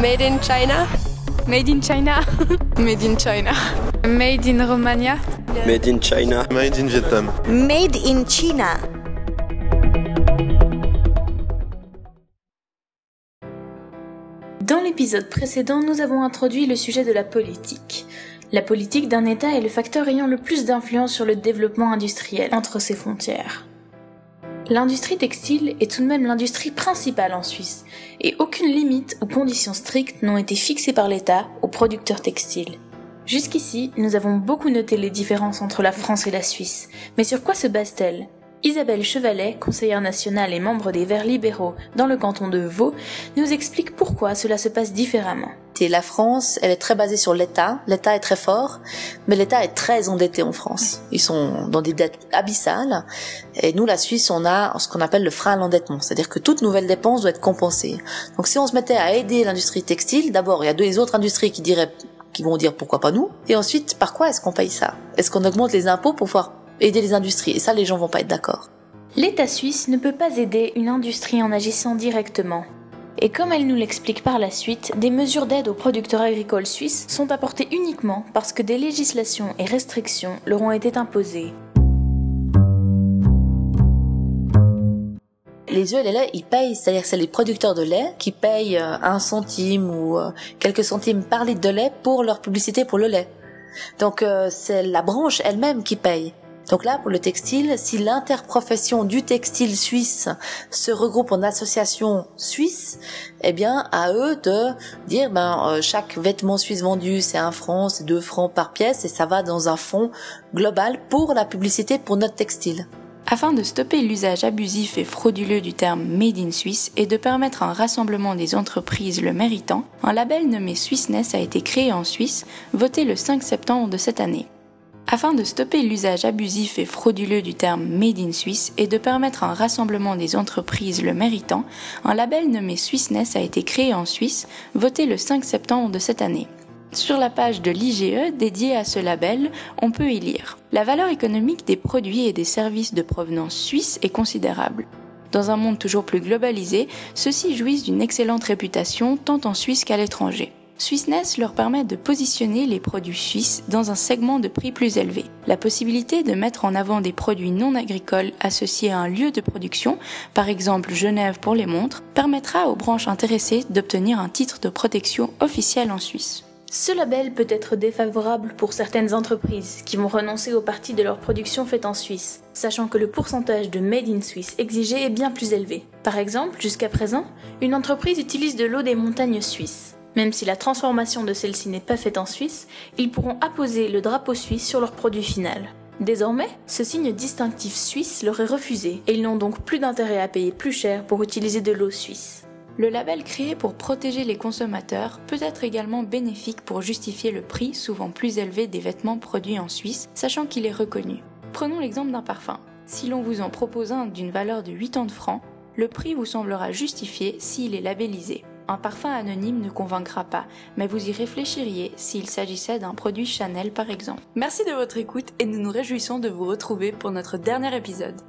Made in China? Made in China. Made in China. Made in Romania. Made in China. Made in Vietnam. Made in China. Dans l'épisode précédent, nous avons introduit le sujet de la politique. La politique d'un État est le facteur ayant le plus d'influence sur le développement industriel entre ses frontières. L'industrie textile est tout de même l'industrie principale en Suisse, et aucune limite ou conditions strictes n'ont été fixées par l'État aux producteurs textiles. Jusqu'ici, nous avons beaucoup noté les différences entre la France et la Suisse, mais sur quoi se base-t-elle? Isabelle Chevalet, conseillère nationale et membre des Verts libéraux dans le canton de Vaud, nous explique pourquoi cela se passe différemment. La France, elle est très basée sur l'État. L'État est très fort, mais l'État est très endetté en France. Ils sont dans des dettes abyssales. Et nous, la Suisse, on a ce qu'on appelle le frein à l'endettement. C'est-à-dire que toute nouvelle dépense doit être compensée. Donc si on se mettait à aider l'industrie textile, d'abord, il y a deux autres industries qui diraient qui vont dire pourquoi pas nous. Et ensuite, par quoi est-ce qu'on paye ça? Est-ce qu'on augmente les impôts pour pouvoir aider les industries? Et ça, les gens vont pas être d'accord. L'État suisse ne peut pas aider une industrie en agissant directement. Et comme elle nous l'explique par la suite, des mesures d'aide aux producteurs agricoles suisses sont apportées uniquement parce que des législations et restrictions leur ont été imposées. les œufs ils payent, c'est-à-dire que c'est les producteurs de lait qui payent euh, un centime ou euh, quelques centimes par litre de lait pour leur publicité pour le lait. Donc euh, c'est la branche elle-même qui paye. Donc là, pour le textile, si l'interprofession du textile suisse se regroupe en association suisse, eh bien, à eux de dire, ben, chaque vêtement suisse vendu, c'est un franc, c'est deux francs par pièce, et ça va dans un fonds global pour la publicité pour notre textile. Afin de stopper l'usage abusif et frauduleux du terme Made in Suisse et de permettre un rassemblement des entreprises le méritant, un label nommé Swissness a été créé en Suisse, voté le 5 septembre de cette année. Afin de stopper l'usage abusif et frauduleux du terme Made in Suisse et de permettre un rassemblement des entreprises le méritant, un label nommé Swissness a été créé en Suisse, voté le 5 septembre de cette année. Sur la page de l'IGE dédiée à ce label, on peut y lire La valeur économique des produits et des services de provenance suisse est considérable. Dans un monde toujours plus globalisé, ceux-ci jouissent d'une excellente réputation tant en Suisse qu'à l'étranger. Swissness leur permet de positionner les produits suisses dans un segment de prix plus élevé. La possibilité de mettre en avant des produits non agricoles associés à un lieu de production, par exemple Genève pour les montres, permettra aux branches intéressées d'obtenir un titre de protection officiel en Suisse. Ce label peut être défavorable pour certaines entreprises qui vont renoncer aux parties de leur production faite en Suisse, sachant que le pourcentage de Made in Suisse exigé est bien plus élevé. Par exemple, jusqu'à présent, une entreprise utilise de l'eau des montagnes suisses. Même si la transformation de celle-ci n'est pas faite en Suisse, ils pourront apposer le drapeau suisse sur leur produit final. Désormais, ce signe distinctif suisse leur est refusé et ils n'ont donc plus d'intérêt à payer plus cher pour utiliser de l'eau suisse. Le label créé pour protéger les consommateurs peut être également bénéfique pour justifier le prix souvent plus élevé des vêtements produits en Suisse, sachant qu'il est reconnu. Prenons l'exemple d'un parfum. Si l'on vous en propose un d'une valeur de 80 francs, le prix vous semblera justifié s'il est labellisé. Un parfum anonyme ne convaincra pas, mais vous y réfléchiriez s'il s'agissait d'un produit Chanel par exemple. Merci de votre écoute et nous nous réjouissons de vous retrouver pour notre dernier épisode.